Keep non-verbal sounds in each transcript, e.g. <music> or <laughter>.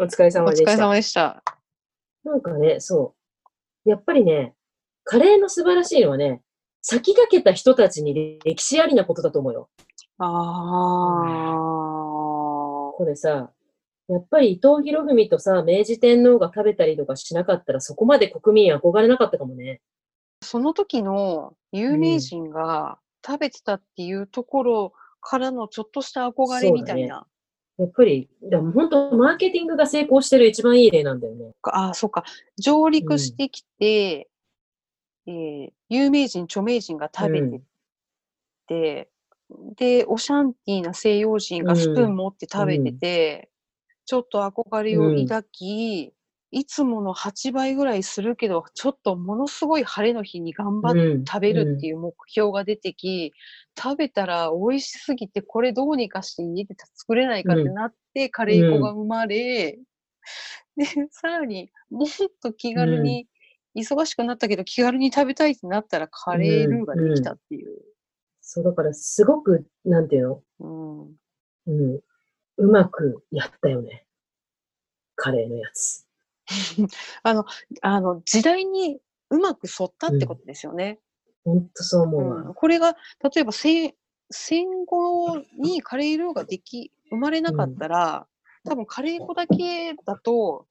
お疲れお疲れ様でした。様でした。なんかね、そう。やっぱりね、カレーの素晴らしいのはね、先駆けた人たちに歴史ありなことだと思うよ。あこれさ、やっぱり伊藤博文とさ、明治天皇が食べたりとかしなかったら、そこまで国民憧れなかったかもね。あ、その時の有名人が食べてたっていうところからのちょっとした憧れみたいな。やっぱり、でも本当、マーケティングが成功してる一番いい例なんだよね。ああ、そうか。上陸してきて、えー有名人、著名人が食べてて、で、オシャンティーな西洋人がスプーン持って食べてて、ちょっと憧れを抱き、いつもの8倍ぐらいするけど、ちょっとものすごい晴れの日に頑張ってうん食べるっていう目標が出てき、食べたら美味しすぎて、これどうにかして家で作れないかってなって、カレー粉が生まれ、で、さらにもっと気軽に、忙しくなったけど気軽に食べたいってなったらカレールーができたっていう。そう、だからすごく、なんていうの？うんうん。うまくやったよね。カレーのやつ。<laughs> あの、あの、時代にうまく沿ったってことですよね。ほんとそう思うわ。うん。これが、例えば戦、戦後にカレールーができ、生まれなかったら、多分カレー粉だけだと、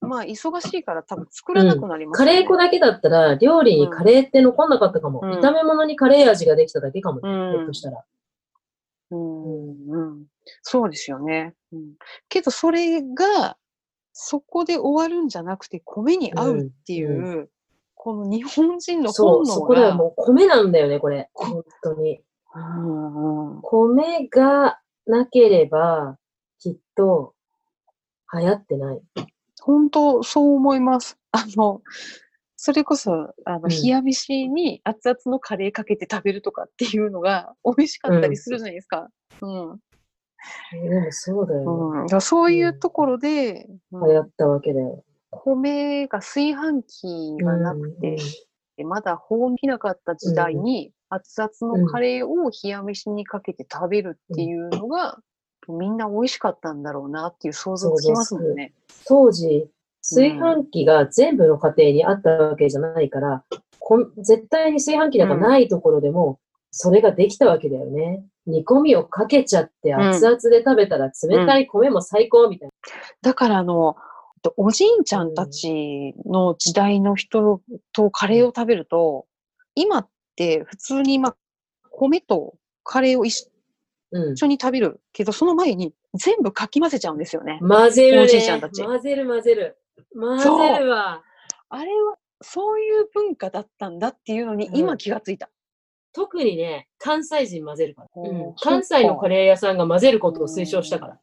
まあ、忙しいから多分作らなくなりますカよね、レー粉だけだったら、料理にカレーって残んなかったかも。うん。炒め物にカレー味ができただけかも。ね。うん。ひょっとしたら。うん。うん、そうですよね。うん、けど、それが、そこで終わるんじゃなくて、米に合うっていう、うこの日本人のそう、本能そこではが、もう米なんだよね、これ。本当に。うんうん米がなければ、きっと、流行ってない。本当そう思います。あの、それこそ、あの、うん冷や飯に熱々のカレーかけて食べるとかっていうのが美味しかったりするじゃないですか。うん。えでもそうだよね。うん。そういうところで、うん流行ったわけだよ。米が炊飯器がなくて、でまだ保温できなかった時代に、熱々のカレーを冷や飯にかけて食べるっていうのが、みんな美味しかったんだろうなっていう想像つきますもんね。当時、炊飯器が全部の家庭にあったわけじゃないから、こん絶対に炊飯器なんかないところでも、それができたわけだよね。煮込みをかけちゃってん熱々で食べたら冷たい米も最高みたいだからあの、おじいちゃんたちの時代の人とカレーを食べると、今って普通にまあ米とカレーを一。緒に食べるけど、その前に全部かき混ぜちゃうんですよね。混ぜるおじいね。ちゃんたち混ぜる混ぜる。混ぜるわ。あれは、そういう文化だったんだっていうのにうん今気がついた。特にね、関西人混ぜるから。うん関西のカレー屋さんが混ぜることを推奨したから。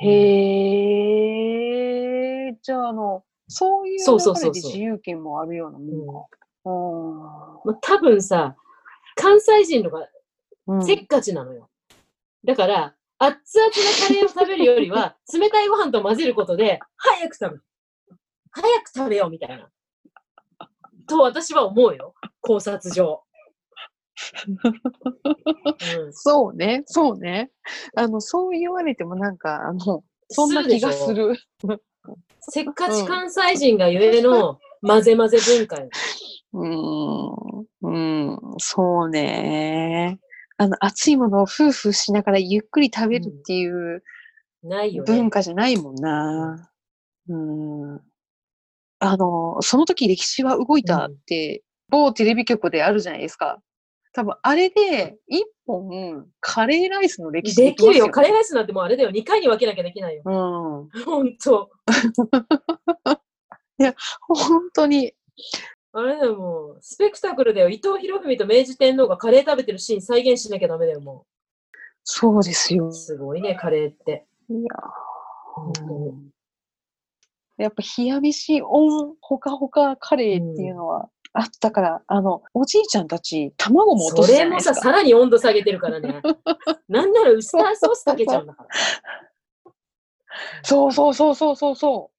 へえ、じゃああの、そういうそうそう流そうそうれで自由権もあるようなもんか。まあ、多分さ、関西人のがうんせっかちなのよ。だから、熱々なカレーを食べるよりは、<laughs> 冷たいご飯と混ぜることで、早く食べる。早く食べようみたいな。と私は思うよ。考察上。うん、そうね、そうね。あの、そう言われてもなんか、あの、そんな気がすする。せっかち関西人がゆえの混ぜ混ぜ文化よ。うーん、うん、そうね。あの、熱いものを夫婦しながらゆっくり食べるっていうないよね文。化じゃないもんな。うん。あの、その時歴史は動いたって、某テレビ局であるじゃないですか。多分、あれで、一本、カレーライスの歴史できるよ。カレーライスなんてもうあれだよ。2回に分けなきゃできないよ。うん。ほんと。<laughs> 本当に。あれだよ、もう。スペクタクルだよ。伊藤博文と明治天皇がカレー食べてるシーン再現しなきゃダメだよ、もそうですよう。。すごいね、カレーって。いや本当にやっぱ冷や飯オンほかほかカレーっていうのはあったから、あの、おじいちゃんたち、卵も落とそすじゃれもさ、ないですか。さらに温度下げてるからね。<laughs> なんならウスターソースかけちゃうんだから。そうそうそうそうそうそ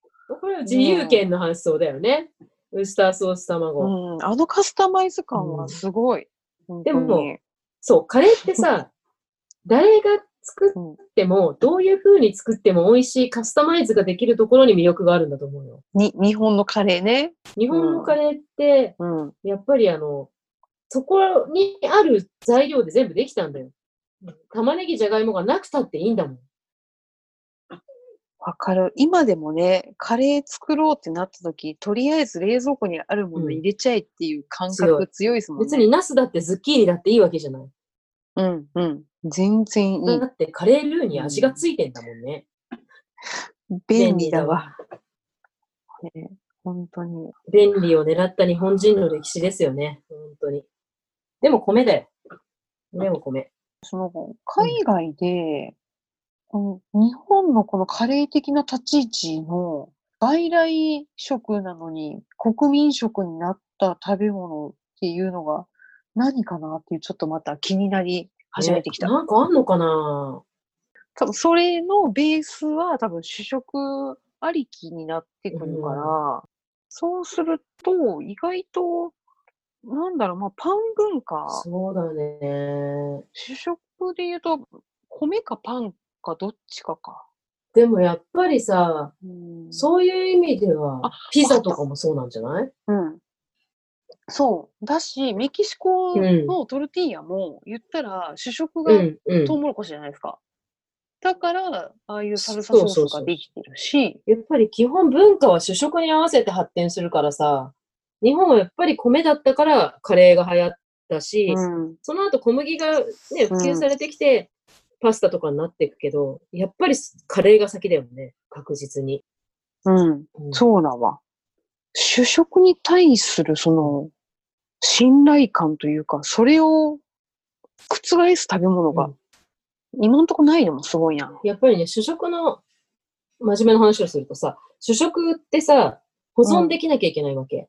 これは自由権の発想だよね。ウスターソースう。卵。うん、あのカスタマイズ感はすごい。本当でもにそう、カレーってさ、誰 <laughs> が作うんっても、どういう風に作っても美味しいカスタマイズができるところに魅力があるんだと思うよ。に、日本のカレーね。日本のカレーって、うん。やっぱりあの、そこにある材料で全部できたんだよ。玉ねぎ、じゃがいもがなくたっていいんだもん。わかる。今でもね、カレー作ろうってなった時、とりあえず冷蔵庫にあるもの入れちゃえっていう感覚強いですもんね。別にナスだってズッキーニだっていいわけじゃない。うん、うん。全然いいだ。ってカレールーに味がついてんだもんね。便利だわ。。ね、本当に。便利を狙った日本人の歴史ですよね。本当に。でも米だよ。でも米。その、海外で、この日本のこのカレー的な立ち位置の外来食なのに国民食になった食べ物っていうのが何かなっていうちょっとまた気になり始めてきた。ねなんかあんのかな？多分それのベースは多分主食ありきになってくるから、そうすると意外と、なんだろう、まあパン文化、そうだね。主食で言うと米かパンかどっちかか。でもやっぱりさ、うんそういう意味ではあ、ピザとかもそうなんじゃない？うん。そう。だし、メキシコうんのトルティーヤも言ったら主食うがん、うんト。ウモロコシじゃないですか。だから、ああいうサルサソースができてるし、やっぱり基本文化は主食に合わせて発展するからさ、日本はやっぱり米だったからカレーが流行ったし、うん。その後小麦がね、普及されてきて、パスタとかになっていくけど、やっぱりカレーが先だよね、確実に。うん。うんそうだわ。主食に対するその信頼感というか、それを覆す食べ物がうん今んとこないのもすごいな。やっぱりね、主食の真面目な話をするとさ、主食ってさ、保存できなきゃいけないわけ。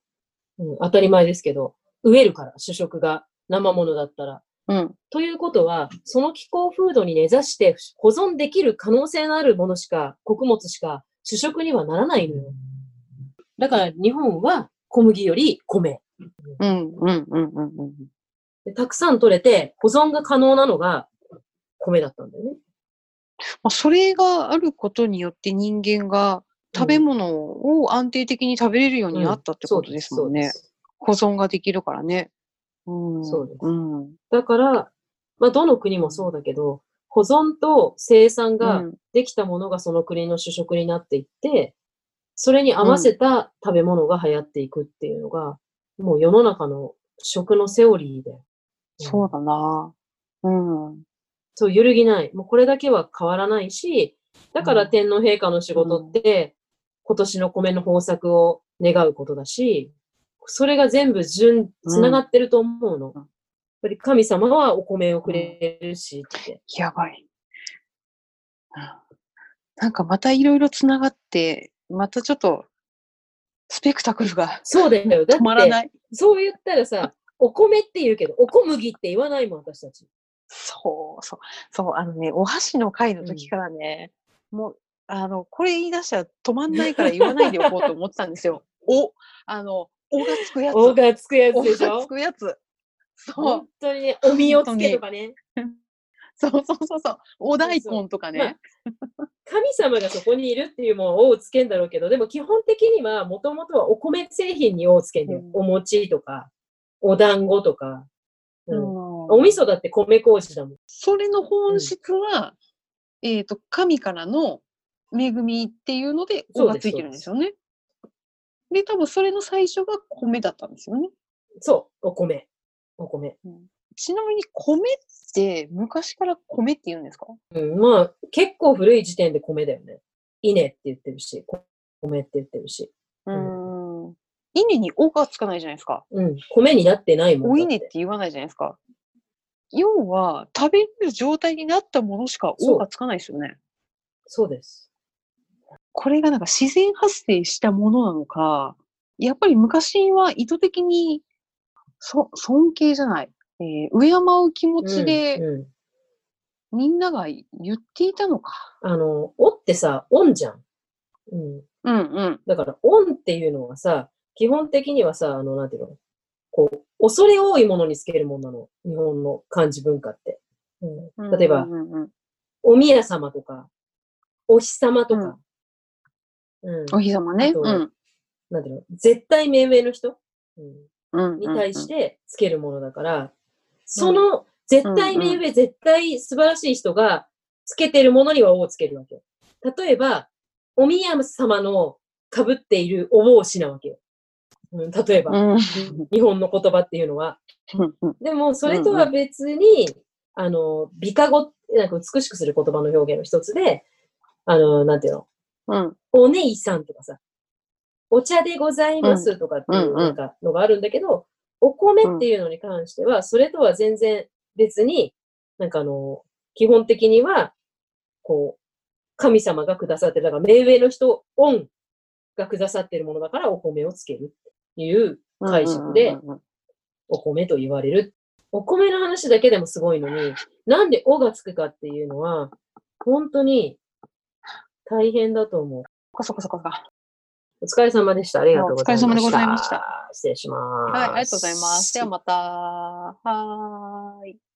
うん、当たり前ですけど、植えるから、主食が生ものだったら。うん。ということは、その気候風土に根ざして保存できる可能性のあるものしか、穀物しか主食にはならないのよ。だから日本は小麦より米。うん、うん、うん、うん。うんでたくさん取れて保存が可能なのが米だったんだよね。まあ、それがあることによって人間が食べ物を安定的に食べれるようになったってことですもんね。そう保存ができるからね。うん。そうですうん。だから、まあ、どの国もそうだけど、保存と生産がうんできたものがその国の主食になっていって、それに合わせた食べ物が流行っていくっていうのが、もう世の中の食のセオリーで。そうだな。うん。そう、揺るぎない。もうこれだけは変わらないし、だから天皇陛下の仕事って、今年の米の豊作を願うことだし、それが全部順、つながってると思うの。うんやっぱり神様はお米をくれるしって。やばい。うんなんかまたいろいろつながって、またちょっと、スペクタクルがそうだよ。だ止まらない。そう言ったらさ、お米って言うけど、お小麦って言わないもん、私たち。そうそう。そう、あのね、お箸の会の時からね、もう、あの、これ言い出したら止まんないから言わないでおこうと思ってたんですよ。お、あの、おがつくやつ。おがつくやつおでしょ？がつくやつ。そう本。当にね、お身をつけとかね。そうそうそうそう。お大根とかね。神様がそこにいるっていうもんををつけんだろうけど、でも基本的には、もともとはお米製品にををつけんだよ。うんお餅とか、お団子とか。うんうんお味噌だって米麹だもん。それの本質は、えっ、と、神からの恵みっていうので、おがついてるんですよね。で、多分それの最初が米だったんですよね。そう、お米。お米。ちなみに米って昔から米って言うんですか？うん、まあ、結構古い時点で米だよね。稲って言ってるし、こ米って言ってるし。ううん。稲におがつかないじゃないですか。うん、米になってないもん。お稲って言わないじゃないですか。要は、食べる状態になったものしかおがつかないですよね。そうです。これがなんか自然発生したものなのか、やっぱり昔は意図的に、そ、尊敬じゃない、えー、敬う気持ちでみんなが言っていたのか。あの、おってさ、オンじゃん。うん。うんうん。だから、オンっていうのはさ、基本的にはさ、あの、なんていうの？こう、恐れ多いものにつけるものなの。日本の漢字文化って。うん、例えば、うんうんうんお宮様とか、お日様とか、うん。お日様ね。うん。なんていうの、絶対目上の人、うんうん。に対してつけるものだから、その絶対目上、絶対素晴らしい人がつけてるものには王をつけるわけよ。例えば、お宮様の被っているお帽子なわけよ。うん、例えば、うん。日本の言葉っていうのは。うん。うん。でも、それとは別に、あの、美化語、なんか美しくする言葉の表現の一つで、あの、なんていうの、うん。お姉さんとかさ、お茶でございますとかっていううんうんなんかのがあるんだけど、お米っていうのに関しては、それとは全然別に、なんかあの、基本的には、こう、神様がくださってる、だから目上の人、オンがくださってるものだからお米をつけるっていう解釈でお米と言われる。お米の話だけでもすごいのに、なんでおがつくかっていうのは、本当に大変だと思う。こそこそこそか。お疲れ様でした。ありがとうございました。お疲れ様でございました。失礼します。はい、ありがとうございます。ではまた。はーい。